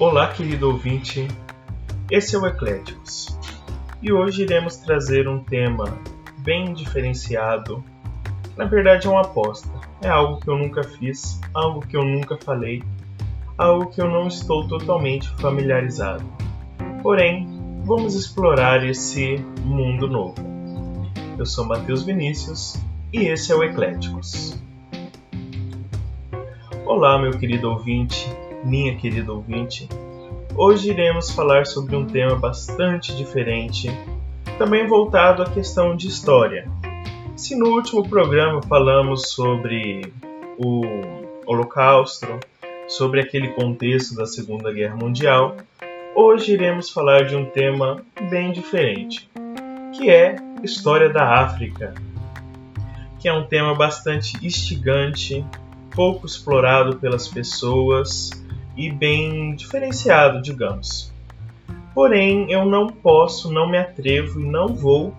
Olá, querido ouvinte. Esse é o Ecléticos. E hoje iremos trazer um tema bem diferenciado. Na verdade, é uma aposta. É algo que eu nunca fiz, algo que eu nunca falei, algo que eu não estou totalmente familiarizado. Porém, vamos explorar esse mundo novo. Eu sou Matheus Vinícius e esse é o Ecléticos. Olá, meu querido ouvinte minha querida ouvinte. Hoje iremos falar sobre um tema bastante diferente, também voltado à questão de história. Se no último programa falamos sobre o Holocausto, sobre aquele contexto da Segunda Guerra Mundial, hoje iremos falar de um tema bem diferente, que é história da África, que é um tema bastante instigante, pouco explorado pelas pessoas e bem diferenciado, digamos. Porém, eu não posso, não me atrevo e não vou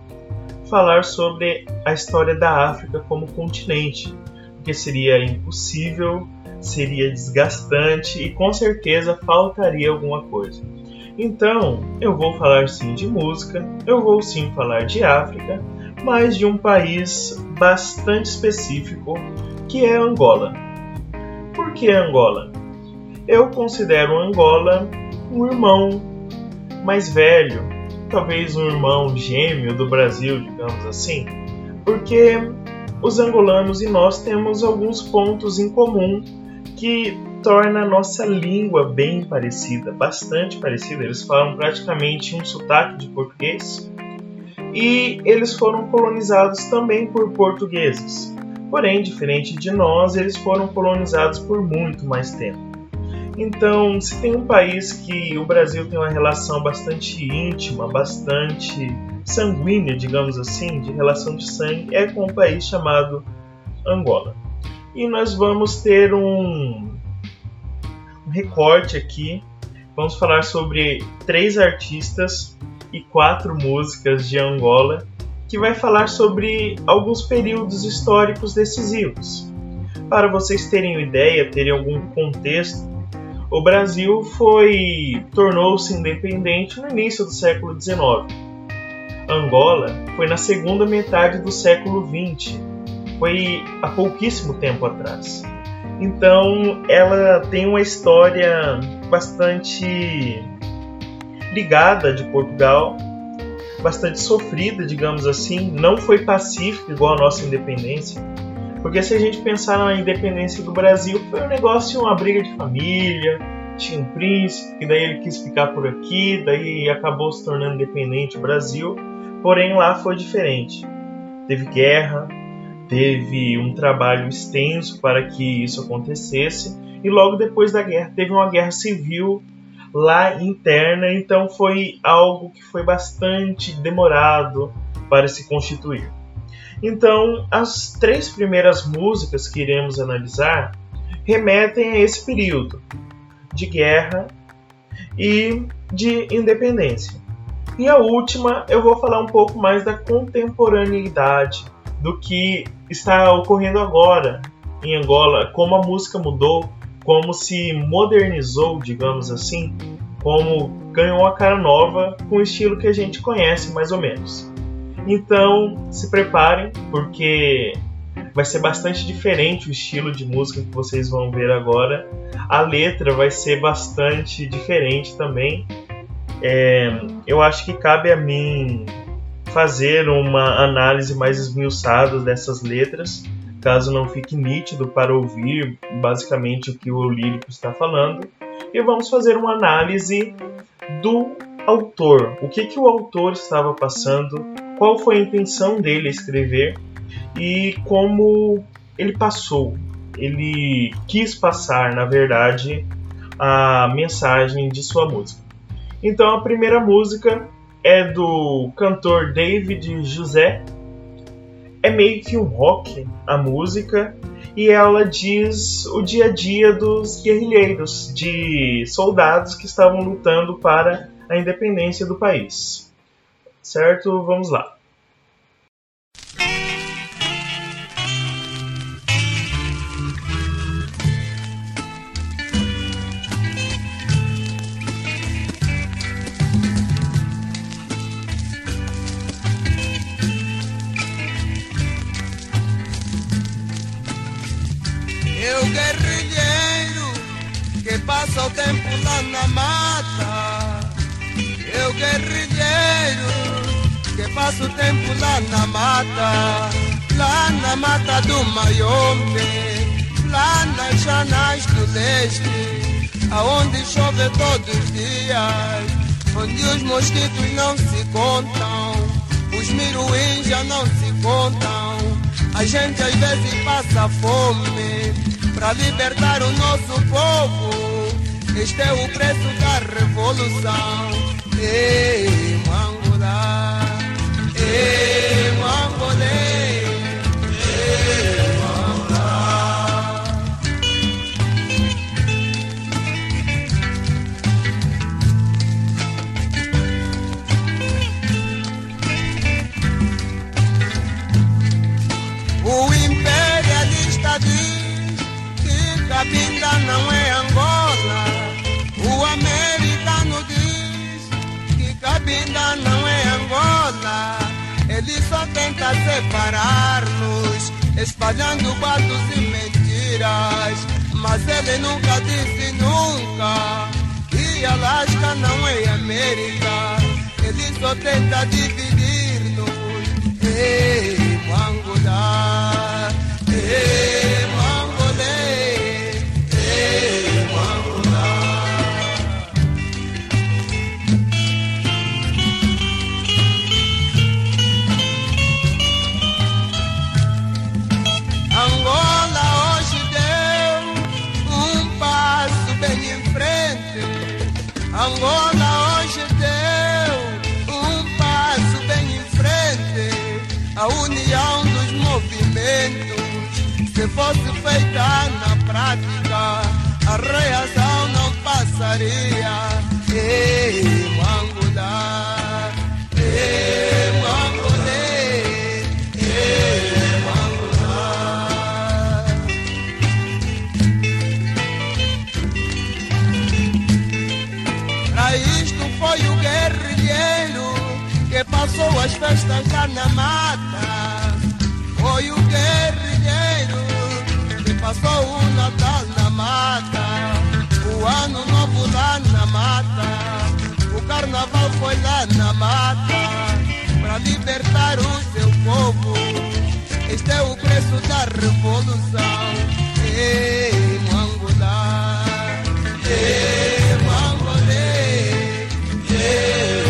falar sobre a história da África como continente, porque seria impossível, seria desgastante e com certeza faltaria alguma coisa. Então, eu vou falar sim de música, eu vou sim falar de África, mas de um país bastante específico que é Angola. Por que Angola? Eu considero Angola um irmão mais velho, talvez um irmão gêmeo do Brasil, digamos assim, porque os angolanos e nós temos alguns pontos em comum que torna a nossa língua bem parecida, bastante parecida. Eles falam praticamente um sotaque de português e eles foram colonizados também por portugueses. Porém, diferente de nós, eles foram colonizados por muito mais tempo. Então, se tem um país que o Brasil tem uma relação bastante íntima, bastante sanguínea, digamos assim, de relação de sangue, é com um país chamado Angola. E nós vamos ter um, um recorte aqui. Vamos falar sobre três artistas e quatro músicas de Angola, que vai falar sobre alguns períodos históricos decisivos. Para vocês terem ideia, terem algum contexto, o Brasil foi tornou-se independente no início do século XIX. Angola foi na segunda metade do século XX, foi há pouquíssimo tempo atrás. Então, ela tem uma história bastante ligada de Portugal, bastante sofrida, digamos assim. Não foi pacífica igual a nossa independência, porque se a gente pensar na independência do Brasil, foi um negócio, uma briga de família, tinha um príncipe, que daí ele quis ficar por aqui, daí acabou se tornando independente o Brasil. Porém lá foi diferente. Teve guerra, teve um trabalho extenso para que isso acontecesse, e logo depois da guerra teve uma guerra civil lá interna, então foi algo que foi bastante demorado para se constituir. Então, as três primeiras músicas que iremos analisar remetem a esse período de guerra e de independência. E a última, eu vou falar um pouco mais da contemporaneidade do que está ocorrendo agora em Angola, como a música mudou, como se modernizou, digamos assim, como ganhou uma cara nova com o estilo que a gente conhece mais ou menos. Então se preparem, porque vai ser bastante diferente o estilo de música que vocês vão ver agora. A letra vai ser bastante diferente também. É, eu acho que cabe a mim fazer uma análise mais esmiuçada dessas letras, caso não fique nítido para ouvir basicamente o que o lírico está falando. E vamos fazer uma análise do autor, o que, que o autor estava passando qual foi a intenção dele escrever e como ele passou. Ele quis passar, na verdade, a mensagem de sua música. Então a primeira música é do cantor David José. É meio que um rock a música e ela diz o dia a dia dos guerrilheiros, de soldados que estavam lutando para a independência do país. Certo? Vamos lá. Eu guerrilheiro que passa o tempo lá na mão. Eu guerrilheiro que passa o tempo lá na mata, lá na mata do Maiombe, lá nas janais do leste, aonde chove todos os dias, onde os mosquitos não se contam, os miruins já não se contam. A gente às vezes passa fome para libertar o nosso povo. Este é o preço da revolução. Ei, Angola, ei, Angolê, ei, Angola. O imperialista diz que Cabinda não é Cabinda não é Angola. Ele só tenta separar-nos, espalhando boatos e mentiras. Mas ele nunca disse nunca que Alasca não é América. Ele só tenta dividir-nos. Ei, Mangudá, ei, o guerrilheiro que passou as festas na mata. Foi o guerrilheiro que passou o Natal na mata. O ano novo na mata. O carnaval foi lá na mata. Pra libertar o seu povo. Este é o preço da revolução. Ei, Mangolá. Ei, Mangolê. Ei,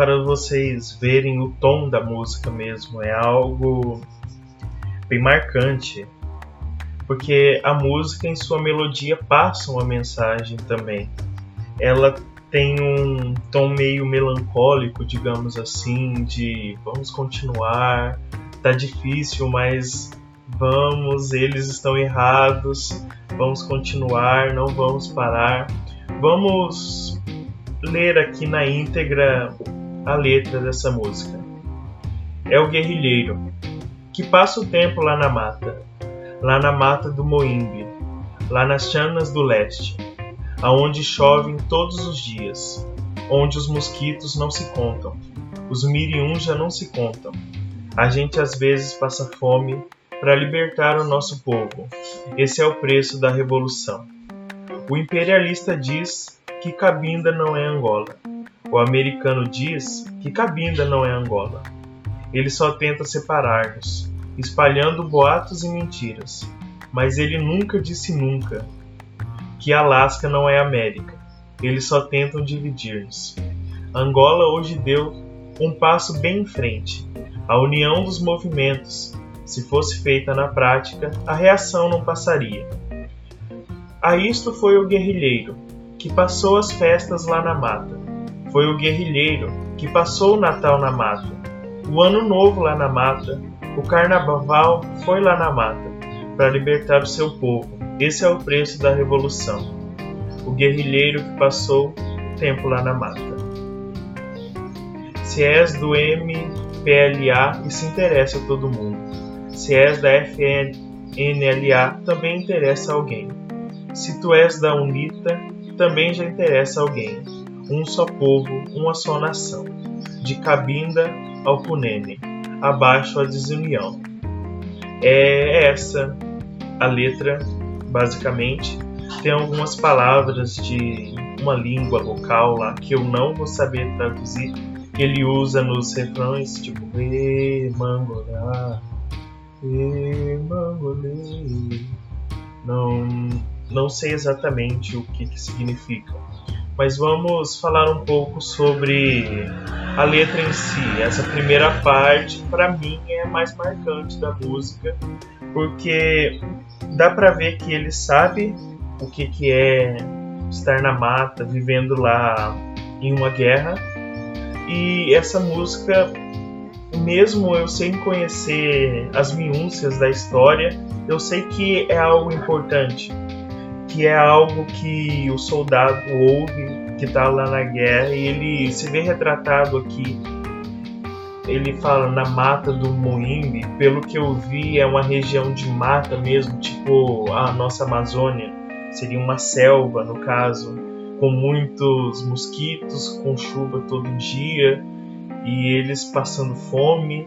para vocês verem o tom da música mesmo. É algo bem marcante. Porque a música, em sua melodia, passa uma mensagem também. Ela tem um tom meio melancólico, digamos assim, de vamos continuar, tá difícil, mas vamos, eles estão errados, vamos continuar, não vamos parar. Vamos ler aqui na íntegra a letra dessa música. É o guerrilheiro que passa o tempo lá na mata, lá na mata do Moimbe, lá nas Chanas do Leste, aonde chovem todos os dias, onde os mosquitos não se contam, os miriuns já não se contam. A gente às vezes passa fome para libertar o nosso povo. Esse é o preço da revolução. O imperialista diz que Cabinda não é Angola. O americano diz que Cabinda não é Angola. Ele só tenta separar-nos, espalhando boatos e mentiras. Mas ele nunca disse nunca que Alasca não é América. Eles só tentam dividir-nos. Angola hoje deu um passo bem em frente. A união dos movimentos, se fosse feita na prática, a reação não passaria. A isto foi o guerrilheiro, que passou as festas lá na mata. Foi o guerrilheiro que passou o Natal na mata, o Ano Novo lá na mata, o Carnaval foi lá na mata, para libertar o seu povo. Esse é o preço da revolução. O guerrilheiro que passou o tempo lá na mata. Se és do MPLA, isso interessa a todo mundo. Se és da FNLA, também interessa a alguém. Se tu és da UNITA, também já interessa a alguém. Um só povo, uma só nação. De Cabinda ao Cunene, abaixo a desunião. É essa a letra, basicamente. Tem algumas palavras de uma língua local lá que eu não vou saber traduzir, que ele usa nos refrões, tipo, e mangolá, não, não sei exatamente o que, que significa, mas vamos falar um pouco sobre a letra em si. Essa primeira parte, para mim, é a mais marcante da música, porque dá para ver que ele sabe o que, que é estar na mata, vivendo lá em uma guerra. E essa música mesmo eu sem conhecer as minúcias da história, eu sei que é algo importante, que é algo que o soldado ouve que está lá na guerra e ele se vê retratado aqui. Ele fala na mata do Moimbe, pelo que eu vi é uma região de mata mesmo, tipo a nossa Amazônia, seria uma selva no caso, com muitos mosquitos, com chuva todo dia e eles passando fome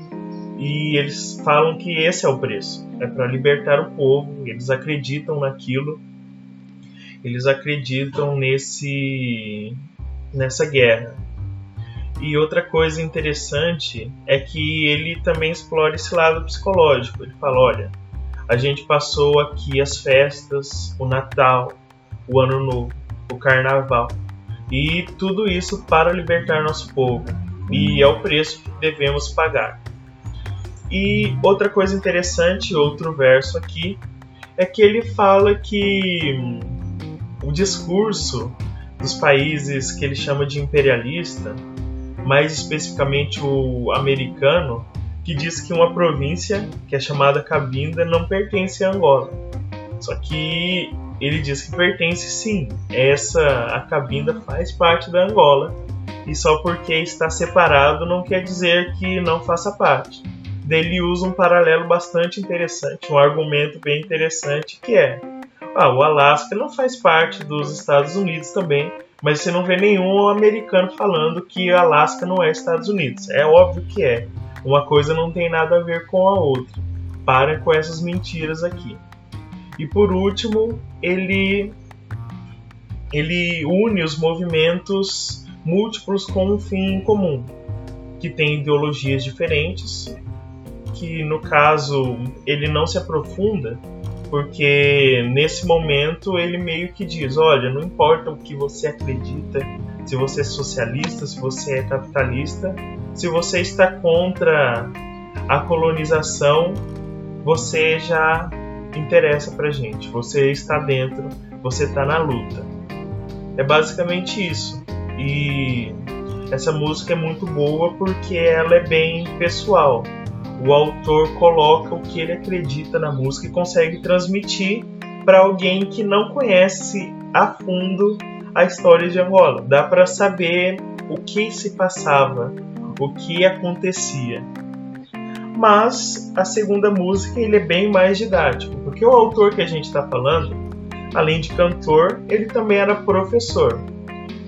e eles falam que esse é o preço, é para libertar o povo, eles acreditam naquilo, eles acreditam nesse nessa guerra. E outra coisa interessante é que ele também explora esse lado psicológico. Ele fala, olha, a gente passou aqui as festas, o Natal, o Ano Novo, o Carnaval, e tudo isso para libertar nosso povo e é o preço que devemos pagar. E outra coisa interessante, outro verso aqui, é que ele fala que hum, o discurso dos países que ele chama de imperialista, mais especificamente o americano, que diz que uma província, que é chamada Cabinda, não pertence a Angola. Só que ele diz que pertence sim. Essa a Cabinda faz parte da Angola e só porque está separado não quer dizer que não faça parte. Ele usa um paralelo bastante interessante, um argumento bem interessante que é: ah, o Alasca não faz parte dos Estados Unidos também, mas você não vê nenhum americano falando que o Alasca não é Estados Unidos. É óbvio que é. Uma coisa não tem nada a ver com a outra. Para com essas mentiras aqui. E por último, ele ele une os movimentos múltiplos com um fim comum, que tem ideologias diferentes, que no caso ele não se aprofunda, porque nesse momento ele meio que diz: olha, não importa o que você acredita, se você é socialista, se você é capitalista, se você está contra a colonização, você já interessa pra gente, você está dentro, você está na luta. É basicamente isso. E essa música é muito boa porque ela é bem pessoal. O autor coloca o que ele acredita na música e consegue transmitir para alguém que não conhece a fundo a história de Angola. Dá para saber o que se passava, o que acontecia. Mas a segunda música ele é bem mais didático, porque o autor que a gente está falando além de cantor, ele também era professor.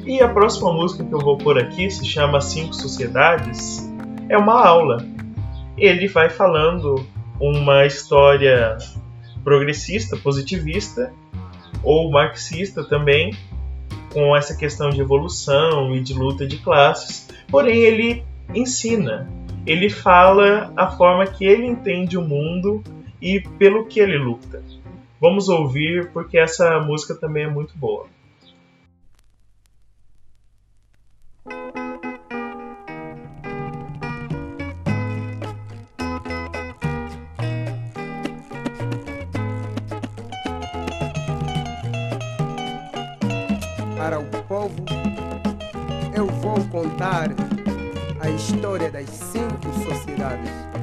E a próxima música que eu vou pôr aqui se chama Cinco Sociedades. É uma aula. Ele vai falando uma história progressista, positivista ou marxista também, com essa questão de evolução e de luta de classes. Porém, ele ensina, ele fala a forma que ele entende o mundo e pelo que ele luta. Vamos ouvir porque essa música também é muito boa. Para o povo, eu vou contar a história das cinco sociedades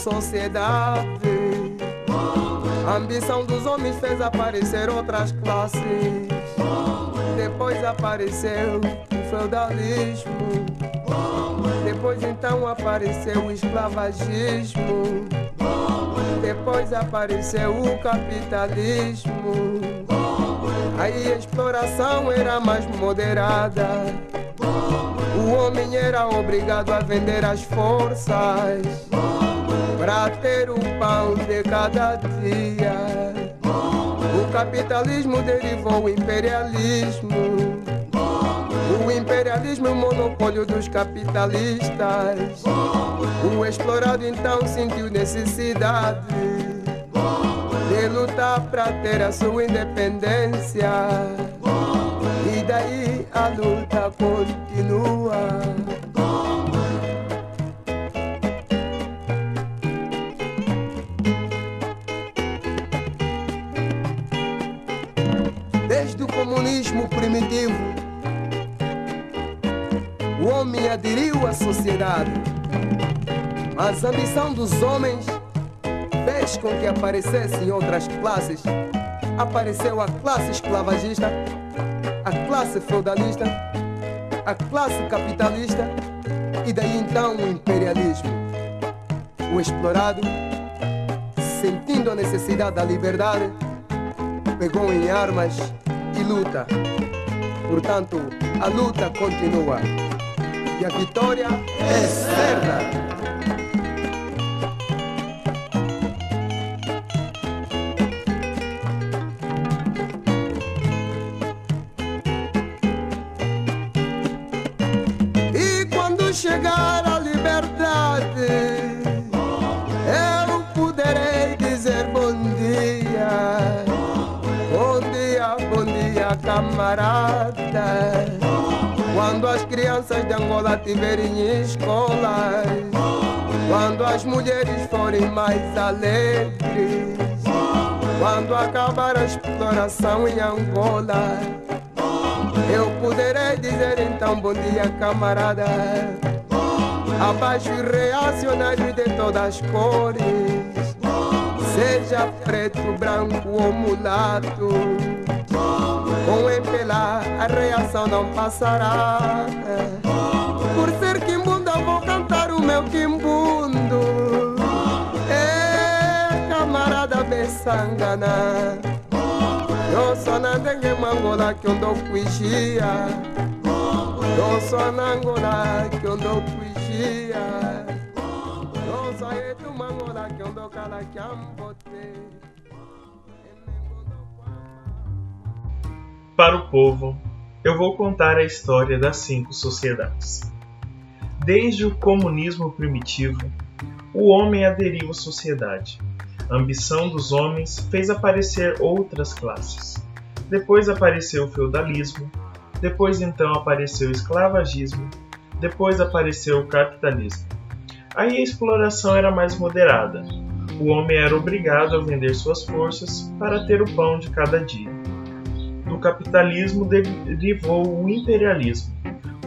sociedade. A ambição dos homens fez aparecer outras classes. Depois apareceu o feudalismo. Depois então apareceu o esclavagismo. Depois apareceu o capitalismo. Aí a exploração era mais moderada. O homem era obrigado a vender as forças para ter o pão de cada dia. O capitalismo derivou o imperialismo. O imperialismo é o monopólio dos capitalistas. O explorado então sentiu necessidade de lutar para ter a sua independência. E daí a luta continua. Comunismo primitivo, o homem aderiu à sociedade, mas a ambição dos homens fez com que aparecessem outras classes. Apareceu a classe esclavagista, a classe feudalista, a classe capitalista e daí então o imperialismo. O explorado, sentindo a necessidade da liberdade, pegou em armas e luta. Portanto, a luta continua. E a vitória é certa. Angola tiverem escolas, quando as mulheres forem mais alegres, quando acabar a exploração em Angola, eu poderei dizer então bom dia, camarada. Abaixo reacionários de todas as cores, seja preto, branco ou mulato. Com empelar a reação não passará meu quimbundo. É camarada Bessangana. Eu sou na dengue mangola que eu dou cuixia Eu sou na Angola que eu dou cuixia Eu sou etu mangola que eu dou cala que ambote Para o povo, eu vou contar a história das cinco sociedades. Desde o comunismo primitivo, o homem aderiu à sociedade. A ambição dos homens fez aparecer outras classes. Depois apareceu o feudalismo, depois então apareceu o esclavagismo, depois apareceu o capitalismo. Aí a exploração era mais moderada. O homem era obrigado a vender suas forças para ter o pão de cada dia. capitalismo derivou o imperialismo.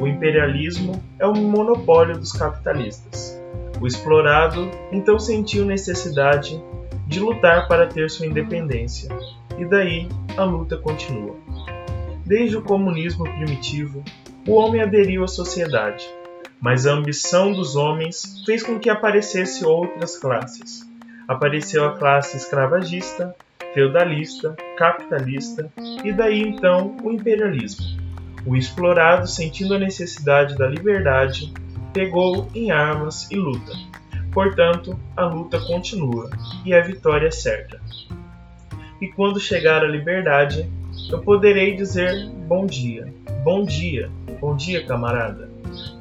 O imperialismo é o monopólio dos capitalistas. O explorado então sentiu necessidade de lutar para ter sua independência, e daí a luta continua. Desde o comunismo primitivo, o homem aderiu à sociedade, mas a ambição dos homens fez com que aparecesse outras classes. Apareceu a classe escravagista, feudalista, capitalista e daí então o imperialismo. O explorado, sentindo a necessidade da liberdade, pegou em armas e luta. Portanto, a luta continua e a vitória é certa. E quando chegar a liberdade, eu poderei dizer bom dia, bom dia, bom dia, camarada.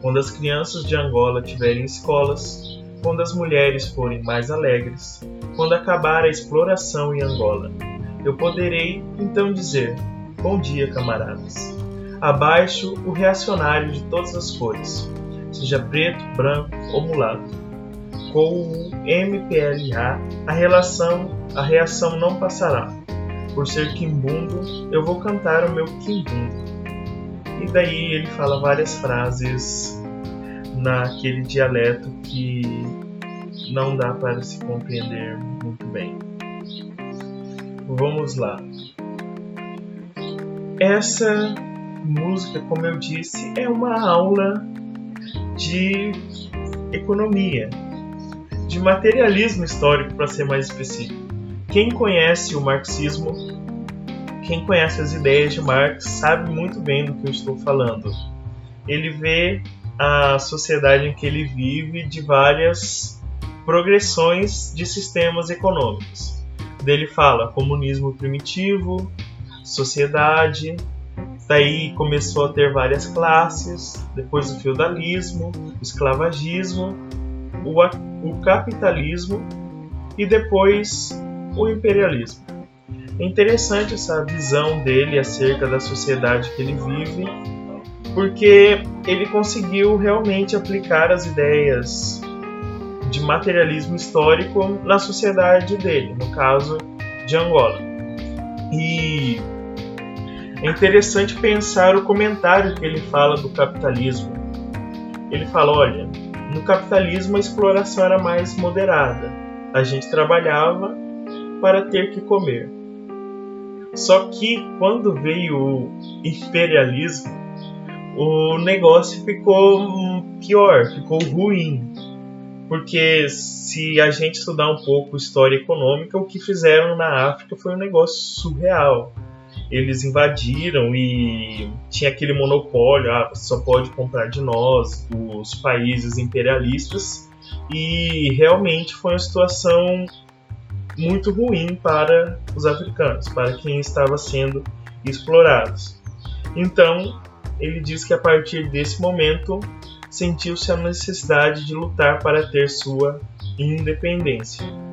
Quando as crianças de Angola tiverem escolas, quando as mulheres forem mais alegres, quando acabar a exploração em Angola, eu poderei então dizer bom dia, camaradas. Abaixo o reacionário de todas as cores, seja preto, branco ou mulato. Com o MPLA, a relação, a reação não passará. Por ser quimbundo, eu vou cantar o meu quimbundo. E daí ele fala várias frases naquele dialeto que não dá para se compreender muito bem. Vamos lá. Essa música, como eu disse, é uma aula de economia, de materialismo histórico, para ser mais específico. Quem conhece o marxismo, quem conhece as ideias de Marx, sabe muito bem do que eu estou falando. Ele vê a sociedade em que ele vive de várias progressões de sistemas econômicos. Dele fala comunismo primitivo, sociedade, Daí começou a ter várias classes, depois o feudalismo, o esclavagismo, o, o capitalismo e depois o imperialismo. É interessante essa visão dele acerca da sociedade que ele vive, porque ele conseguiu realmente aplicar as ideias de materialismo histórico na sociedade dele, no caso de Angola. E é interessante pensar o comentário que ele fala do capitalismo. Ele fala: olha, no capitalismo a exploração era mais moderada. A gente trabalhava para ter que comer. Só que quando veio o imperialismo, o negócio ficou pior, ficou ruim. Porque se a gente estudar um pouco história econômica, o que fizeram na África foi um negócio surreal eles invadiram e tinha aquele monopólio, ah, você só pode comprar de nós, os países imperialistas, e realmente foi uma situação muito ruim para os africanos, para quem estava sendo explorados. Então, ele diz que a partir desse momento sentiu-se a necessidade de lutar para ter sua independência.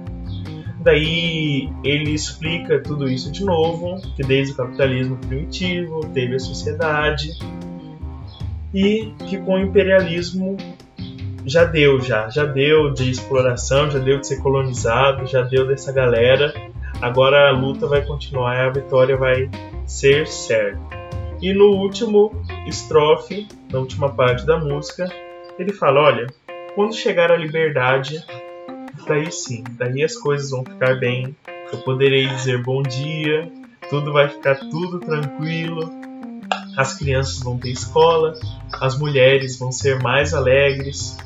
Daí ele explica tudo isso de novo, que desde o capitalismo primitivo teve a sociedade e que com o imperialismo já deu já, já deu de exploração, já deu de ser colonizado, já deu dessa galera. Agora a luta vai continuar e a vitória vai ser certa. E no último estrofe, na última parte da música, ele fala: olha, quando chegar a liberdade, daí sim, daí as coisas vão ficar bem. Eu poderei dizer bom dia, tudo vai ficar tudo tranquilo. As crianças vão ter escola, as mulheres vão ser mais alegres,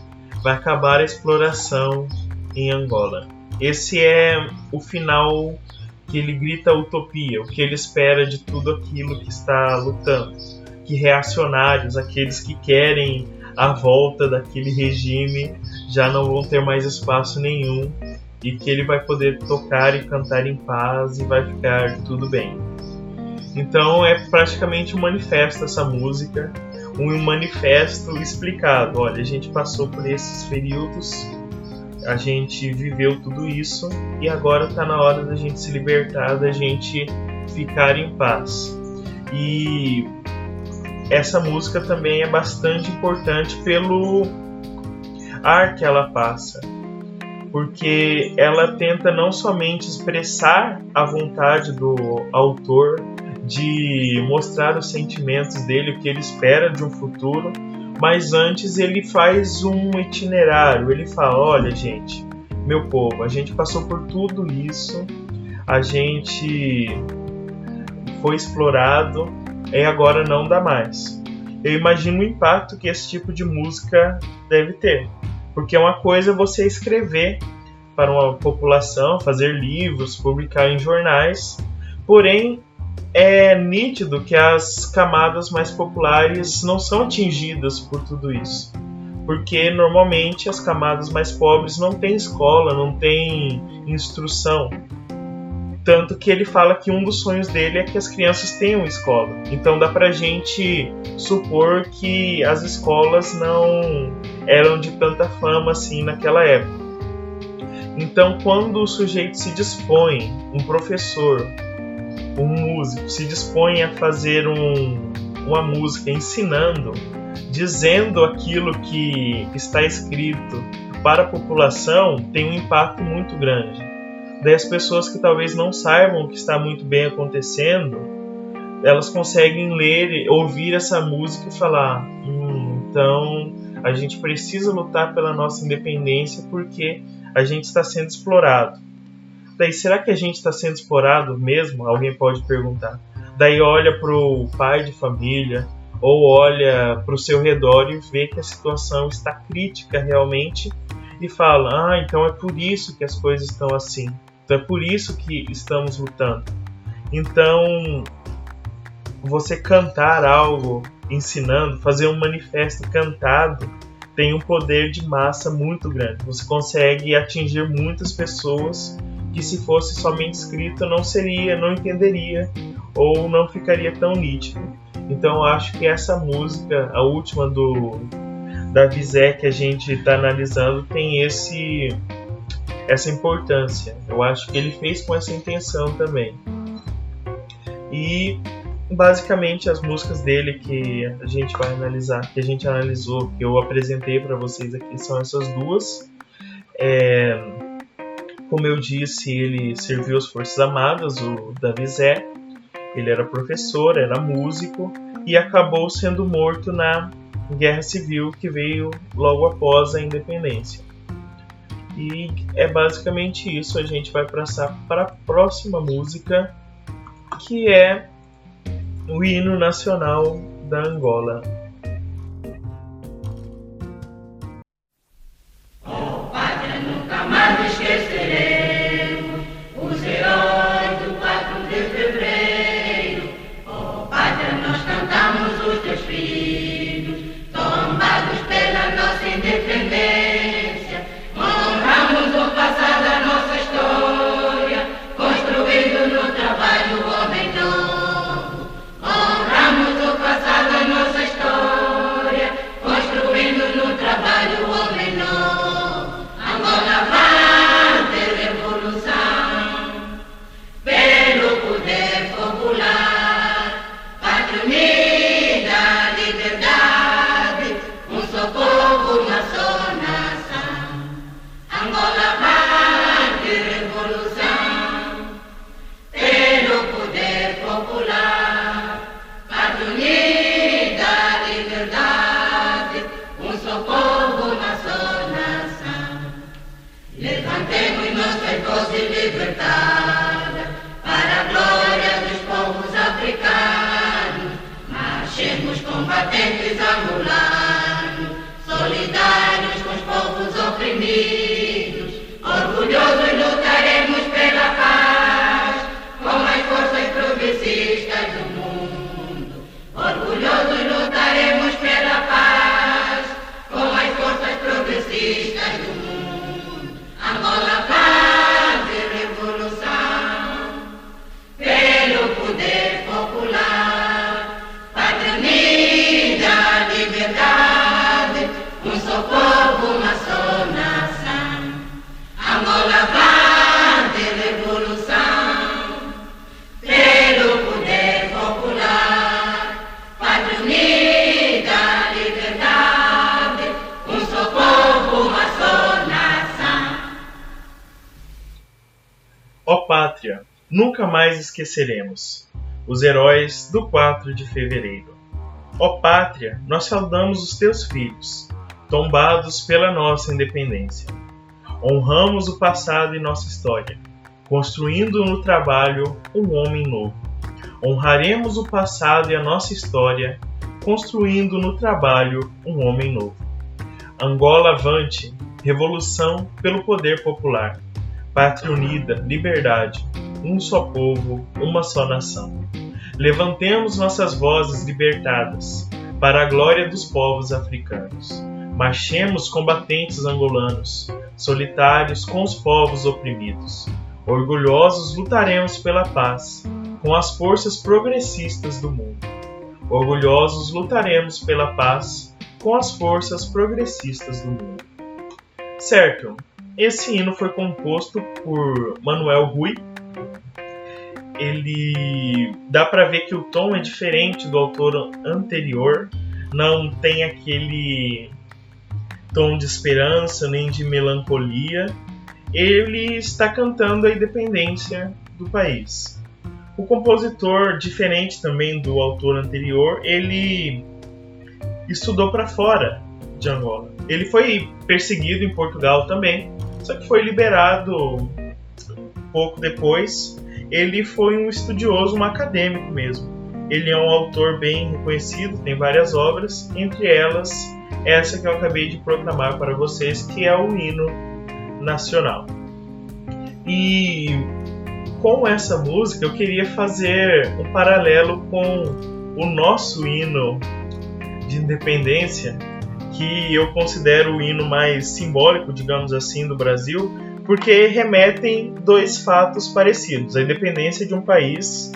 vai acabar a exploração em Angola. Esse é o final que ele grita utopia, o que ele espera de tudo aquilo que está lutando. Que reacionários, aqueles que querem a volta daquele regime já não vão ter mais espaço nenhum e que ele vai poder tocar e cantar em paz e vai ficar tudo bem. Então é praticamente um manifesto essa música, um manifesto explicado. Olha, a gente passou por esses períodos, a gente viveu tudo isso e agora está na hora da gente se libertar, da gente ficar em paz. E essa música também é bastante importante pelo ar que ela passa, porque ela tenta não somente expressar a vontade do autor de mostrar os sentimentos dele, o que ele espera de um futuro, mas antes ele faz um itinerário. Ele fala: olha, gente, meu povo, a gente passou por tudo isso, a gente foi explorado e agora não dá mais. Eu imagino o impacto que esse tipo de música deve ter, porque é uma coisa você escrever para uma população, fazer livros, publicar em jornais, porém é nítido que as camadas mais populares não são atingidas por tudo isso. Porque normalmente as camadas mais pobres não têm escola, não têm instrução. Tanto que ele fala que um dos sonhos dele é que as crianças tenham escola. Então dá pra gente supor que as escolas não eram de tanta fama assim naquela época. Então, quando o sujeito se dispõe, um professor, um músico, se dispõe a fazer um, uma música ensinando, dizendo aquilo que está escrito para a população, tem um impacto muito grande. Daí as pessoas que talvez não saibam o que está muito bem acontecendo, elas conseguem ler, ouvir essa música e falar: hum, então a gente precisa lutar pela nossa independência porque a gente está sendo explorado. Daí, será que a gente está sendo explorado mesmo? Alguém pode perguntar. Daí olha para o pai de família ou olha para o seu redor e vê que a situação está crítica realmente e fala: Ah, então é por isso que as coisas estão assim. Então é por isso que estamos lutando. Então, você cantar algo ensinando, fazer um manifesto cantado, tem um poder de massa muito grande. Você consegue atingir muitas pessoas que se fosse somente escrito não seria, não entenderia ou não ficaria tão nítido. Então acho que essa música, a última do da Vizé que a gente está analisando, tem esse essa importância. Eu acho que ele fez com essa intenção também. E basicamente as músicas dele que a gente vai analisar, que a gente analisou, que eu apresentei para vocês aqui, são essas duas. É, como eu disse, ele serviu as Forças Armadas, o Davi Zé. Ele era professor, era músico e acabou sendo morto na Guerra Civil que veio logo após a independência. E é basicamente isso. A gente vai passar para a próxima música, que é o hino nacional da Angola. Nunca mais esqueceremos. os heróis do 4 de fevereiro. Ó pátria, nós saudamos os teus filhos, tombados pela nossa independência. Honramos o passado e nossa história, construindo no trabalho um homem novo. Honraremos o passado e a nossa história, construindo no trabalho um homem novo. Angola avante, revolução pelo poder popular. Pátria unida, liberdade, um só povo, uma só nação. Levantemos nossas vozes libertadas para a glória dos povos africanos. Marchemos combatentes angolanos, solitários com os povos oprimidos. Orgulhosos lutaremos pela paz com as forças progressistas do mundo. Orgulhosos lutaremos pela paz com as forças progressistas do mundo. Certo, esse hino foi composto por Manuel Rui. Ele dá para ver que o tom é diferente do autor anterior, não tem aquele tom de esperança nem de melancolia. Ele está cantando a independência do país. O compositor, diferente também do autor anterior, ele estudou para fora de Angola. Ele foi perseguido em Portugal também, só que foi liberado pouco depois. Ele foi um estudioso, um acadêmico mesmo. Ele é um autor bem reconhecido, tem várias obras, entre elas essa que eu acabei de proclamar para vocês, que é o hino nacional. E com essa música eu queria fazer um paralelo com o nosso hino de independência, que eu considero o hino mais simbólico, digamos assim, do Brasil, porque remetem dois fatos parecidos: a independência de um país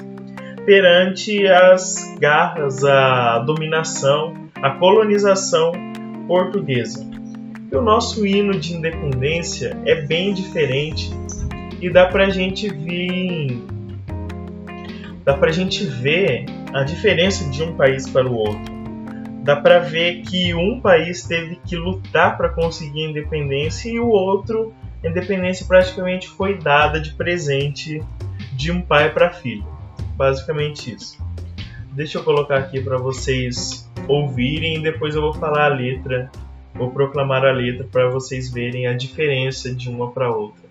perante as garras, a dominação, a colonização portuguesa. E o nosso hino de independência é bem diferente e dá pra gente vir dá pra gente ver a diferença de um país para o outro dá para ver que um país teve que lutar para conseguir a independência e o outro, a independência praticamente foi dada de presente de um pai para filho. Basicamente isso. Deixa eu colocar aqui para vocês ouvirem e depois eu vou falar a letra, vou proclamar a letra para vocês verem a diferença de uma para outra.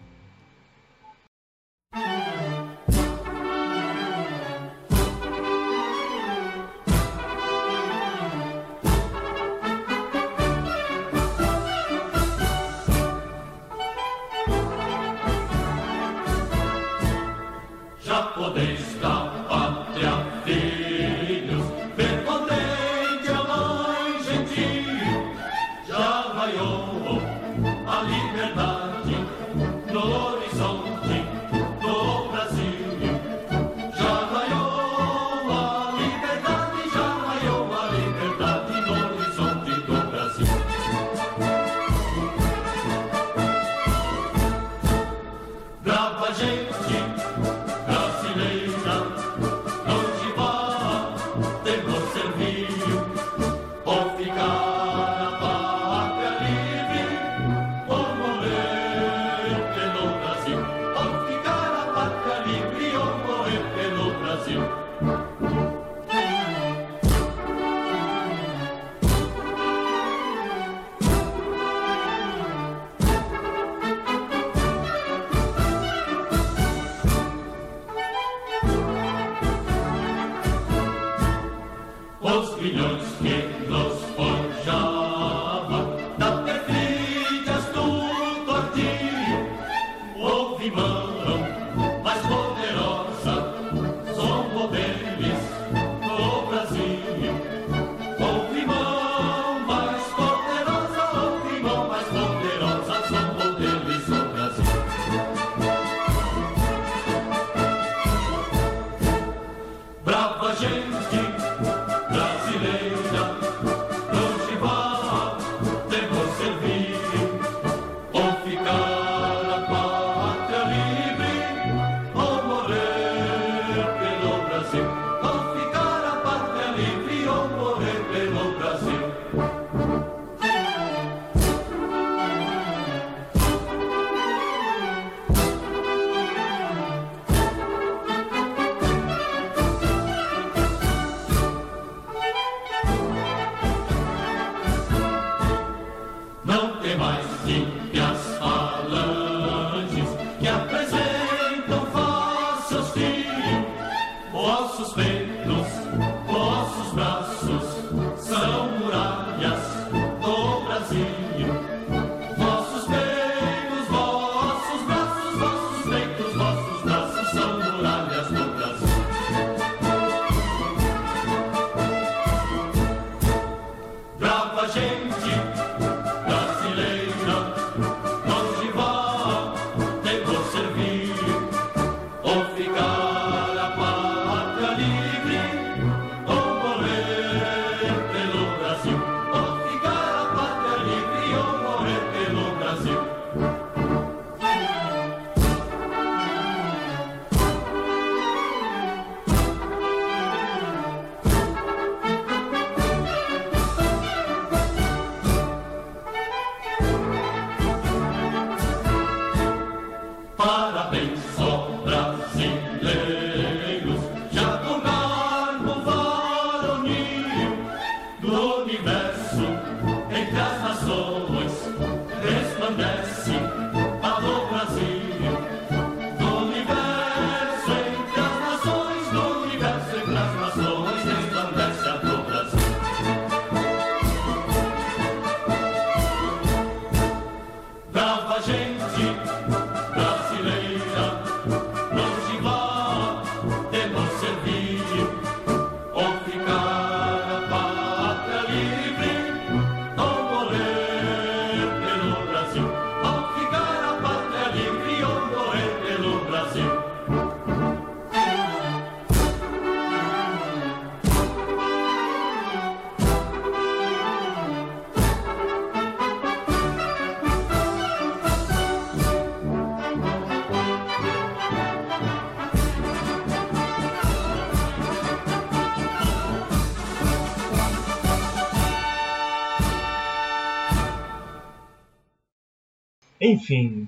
Enfim,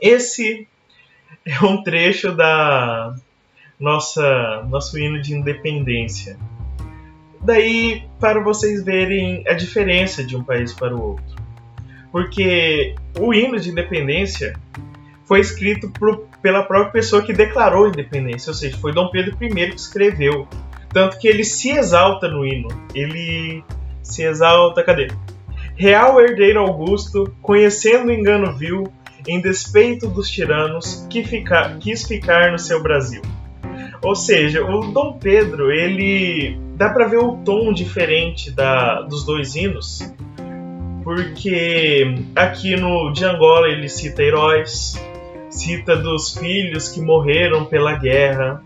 esse é um trecho da nossa nosso hino de independência. Daí para vocês verem a diferença de um país para o outro. Porque o hino de independência foi escrito por, pela própria pessoa que declarou a independência, ou seja, foi Dom Pedro I que escreveu. Tanto que ele se exalta no hino. Ele se exalta, cadê? Real herdeiro Augusto, conhecendo o engano vil, em despeito dos tiranos, que fica, quis ficar no seu Brasil. Ou seja, o Dom Pedro, ele dá para ver o tom diferente da, dos dois hinos, porque aqui no de Angola ele cita heróis, cita dos filhos que morreram pela guerra,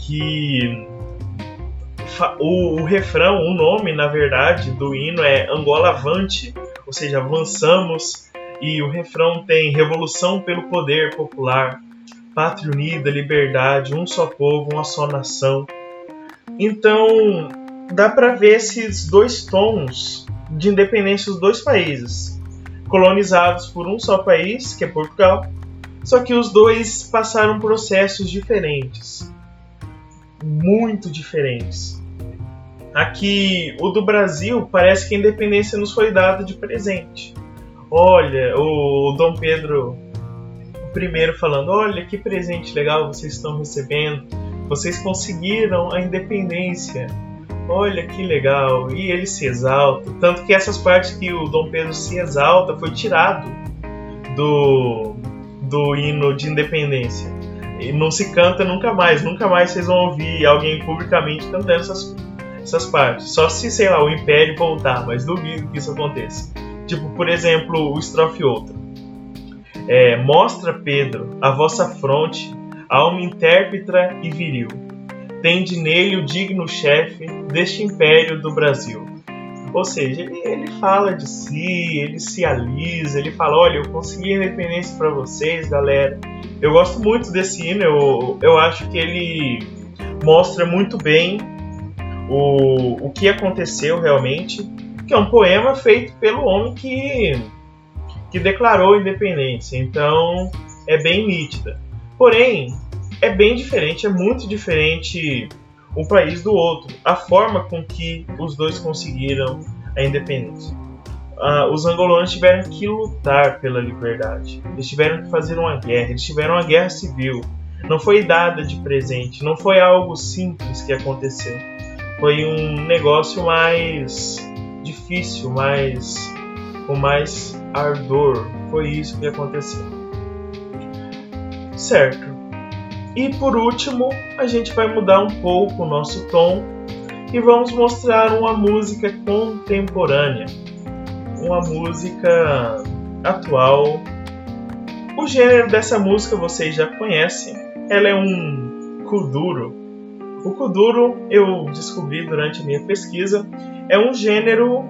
que o, o, refrão, o nome, na verdade, do hino é Angola Avante, ou seja, avançamos, e o refrão tem Revolução pelo Poder Popular, Pátria Unida, Liberdade, um só povo, uma só nação. Então, dá para ver esses dois tons de independência dos dois países, colonizados por um só país, que é Portugal, só que os dois passaram processos diferentes, muito diferentes. Aqui, o do Brasil, parece que a independência nos foi dada de presente. Olha, o Dom Pedro I falando: Olha que presente legal vocês estão recebendo, vocês conseguiram a independência. Olha que legal, e ele se exalta. Tanto que essas partes que o Dom Pedro se exalta foi tirado do, do hino de independência. E não se canta nunca mais, nunca mais vocês vão ouvir alguém publicamente cantando essas essas partes. Só se, sei lá, o Império voltar, mas duvido que isso aconteça. Tipo, por exemplo, o estrofe outro. É, Mostra, Pedro, a vossa fronte, alma intérpreta e viril. Tende nele o digno chefe deste império do Brasil. Ou seja, ele, ele, fala de si, ele se alisa, ele fala: Olha, eu consegui a independência para vocês, galera. Eu gosto muito desse hino, eu, eu acho que ele mostra muito bem o, o que aconteceu realmente, que é um poema feito pelo homem que, que declarou a independência. Então é bem nítida. Porém, é bem diferente, é muito diferente um país do outro, a forma com que os dois conseguiram a independência. Ah, os angolanos tiveram que lutar pela liberdade, eles tiveram que fazer uma guerra, eles tiveram uma guerra civil. Não foi dada de presente, não foi algo simples que aconteceu foi um negócio mais difícil, mais com mais ardor. Foi isso que aconteceu. Certo. E por último, a gente vai mudar um pouco o nosso tom e vamos mostrar uma música contemporânea, uma música atual. O gênero dessa música vocês já conhecem. Ela é um kuduro, o kuduro, eu descobri durante a minha pesquisa, é um gênero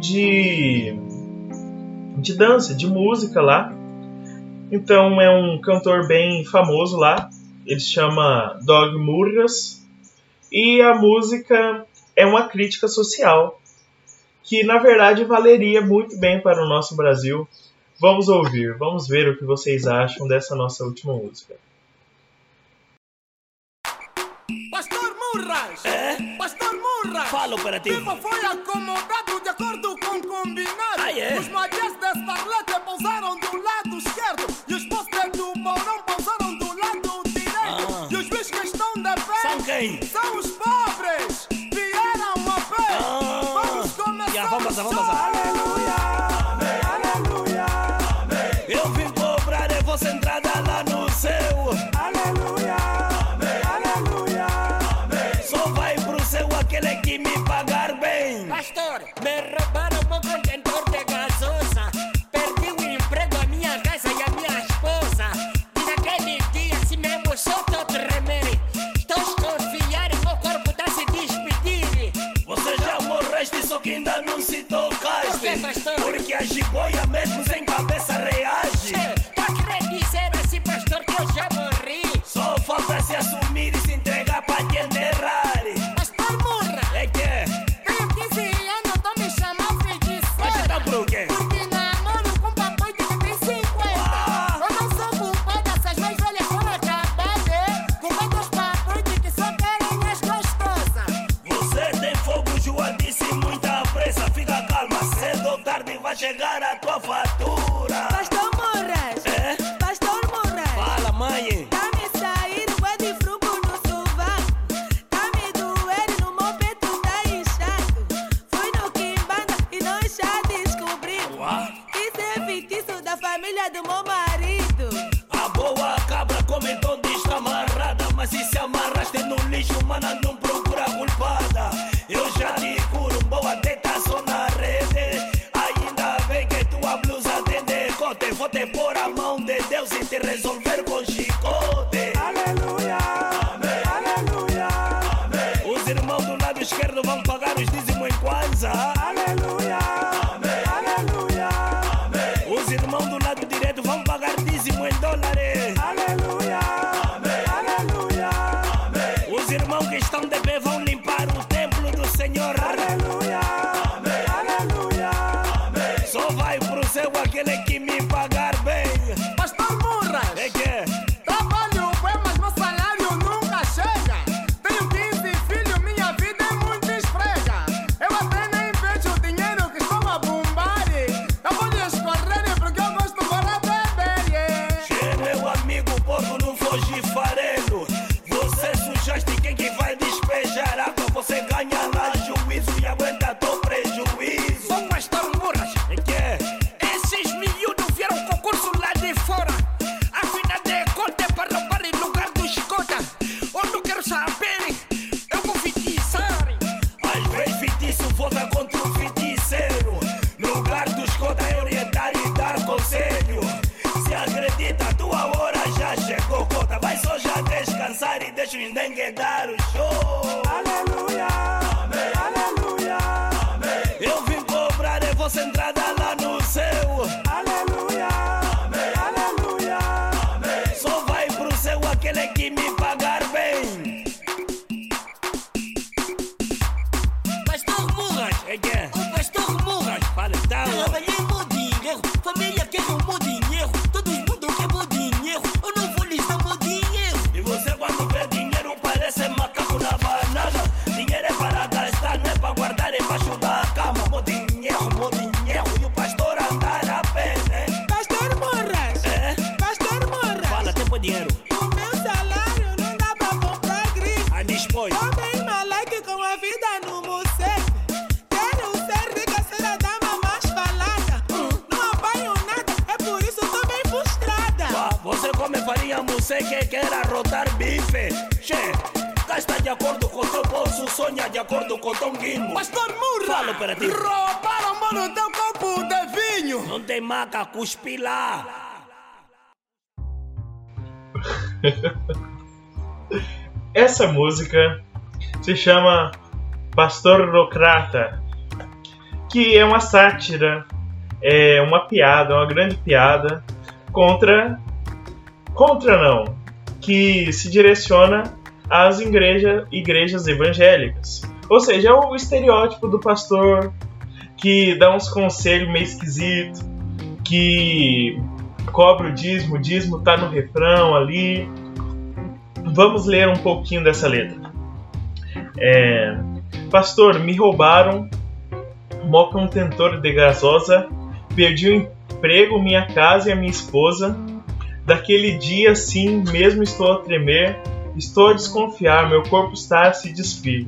de, de dança, de música lá. Então é um cantor bem famoso lá, ele chama Dog Murras, e a música é uma crítica social, que na verdade valeria muito bem para o nosso Brasil. Vamos ouvir, vamos ver o que vocês acham dessa nossa última música. falo para ti. Tempo foi acomodado de acordo com combinado. Ah. Os magias desta rede pousaram do lado esquerdo. E os postes do morão pousaram do lado direito. Ah. E os bichos que estão de pé são quem? São os pobres. Vieram a pé. Ah. Vamos começar. Yeah, vamos, vamos. pastor. Porque a jiboia mesmo sem cabeça reage. Tá querendo dizer esse pastor que eu já morri? Só falta se assunto. resolver. Cuspi lá. Essa música se chama Pastorocrata, que é uma sátira, é uma piada, uma grande piada contra contra não, que se direciona às igreja, igrejas evangélicas. Ou seja, é o estereótipo do pastor que dá uns conselhos meio esquisitos, que cobra o dízimo, o dízimo tá no refrão ali. Vamos ler um pouquinho dessa letra. É, Pastor, me roubaram, mó contentor de gasosa, perdi o emprego, minha casa e a minha esposa. Daquele dia, sim, mesmo estou a tremer, estou a desconfiar, meu corpo está a se despir.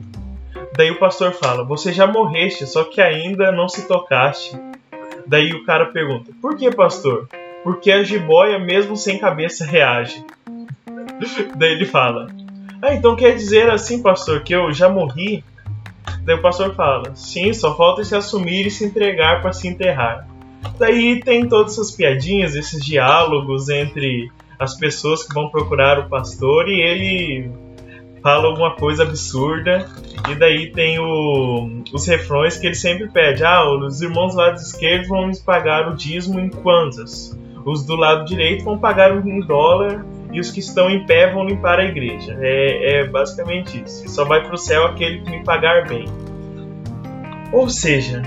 Daí o pastor fala: Você já morreste, só que ainda não se tocaste. Daí o cara pergunta: Por que, pastor? Porque a jiboia, mesmo sem cabeça, reage. Daí ele fala: Ah, então quer dizer assim, pastor, que eu já morri? Daí o pastor fala: Sim, só falta se assumir e se entregar para se enterrar. Daí tem todas essas piadinhas, esses diálogos entre as pessoas que vão procurar o pastor e ele fala alguma coisa absurda. E daí tem o, os refrões que ele sempre pede: Ah, os irmãos do lado esquerdo vão pagar o dízimo em kwanzas. Os do lado direito vão pagar em dólar e os que estão em pé vão limpar a igreja. É, é basicamente isso. Só vai para o céu aquele que me pagar bem. Ou seja,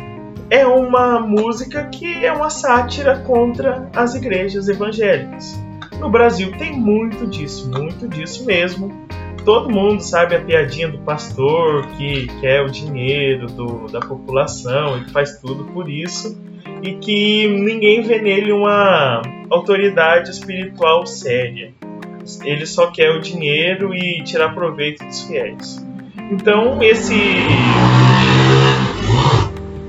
é uma música que é uma sátira contra as igrejas evangélicas. No Brasil tem muito disso, muito disso mesmo. Todo mundo sabe a piadinha do pastor que quer o dinheiro do, da população e faz tudo por isso, e que ninguém vê nele uma autoridade espiritual séria. Ele só quer o dinheiro e tirar proveito dos fiéis. Então, esse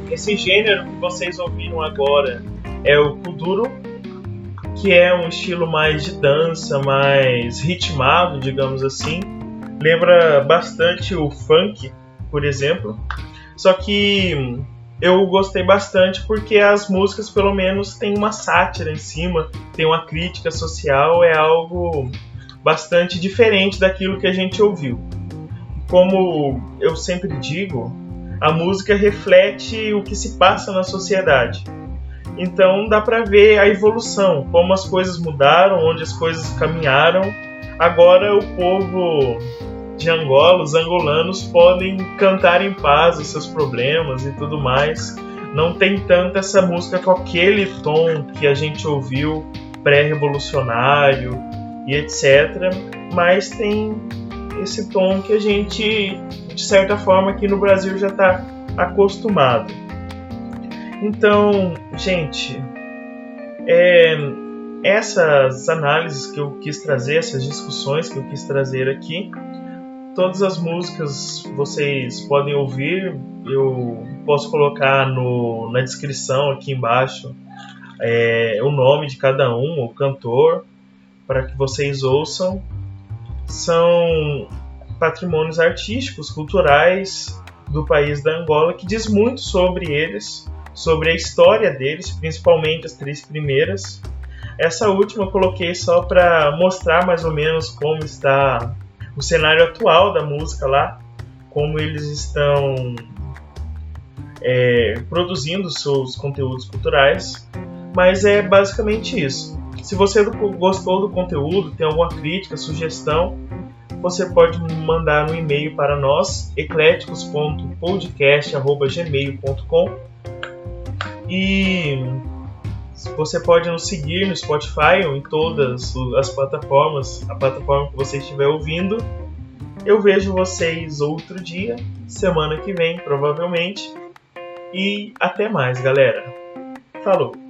esse gênero que vocês ouviram agora é o kuduro, que é um estilo mais de dança, mais ritmado, digamos assim. Lembra bastante o funk, por exemplo. Só que eu gostei bastante porque as músicas pelo menos têm uma sátira em cima, tem uma crítica social, é algo bastante diferente daquilo que a gente ouviu. Como eu sempre digo, a música reflete o que se passa na sociedade. Então dá para ver a evolução, como as coisas mudaram, onde as coisas caminharam. Agora o povo de Angola, os angolanos podem cantar em paz os seus problemas e tudo mais. Não tem tanta essa música com aquele tom que a gente ouviu pré-revolucionário e etc. Mas tem esse tom que a gente, de certa forma, aqui no Brasil já está acostumado. Então, gente, é, essas análises que eu quis trazer, essas discussões que eu quis trazer aqui, todas as músicas vocês podem ouvir, eu posso colocar no, na descrição aqui embaixo é, o nome de cada um, o cantor, para que vocês ouçam são patrimônios artísticos, culturais do país da Angola, que diz muito sobre eles, sobre a história deles, principalmente as três primeiras. Essa última eu coloquei só para mostrar mais ou menos como está o cenário atual da música lá, como eles estão é, produzindo seus conteúdos culturais, mas é basicamente isso. Se você gostou do conteúdo, tem alguma crítica, sugestão, você pode mandar um e-mail para nós, ecléticos.podcast.gmail.com e você pode nos seguir no Spotify ou em todas as plataformas, a plataforma que você estiver ouvindo. Eu vejo vocês outro dia, semana que vem, provavelmente. E até mais, galera. Falou!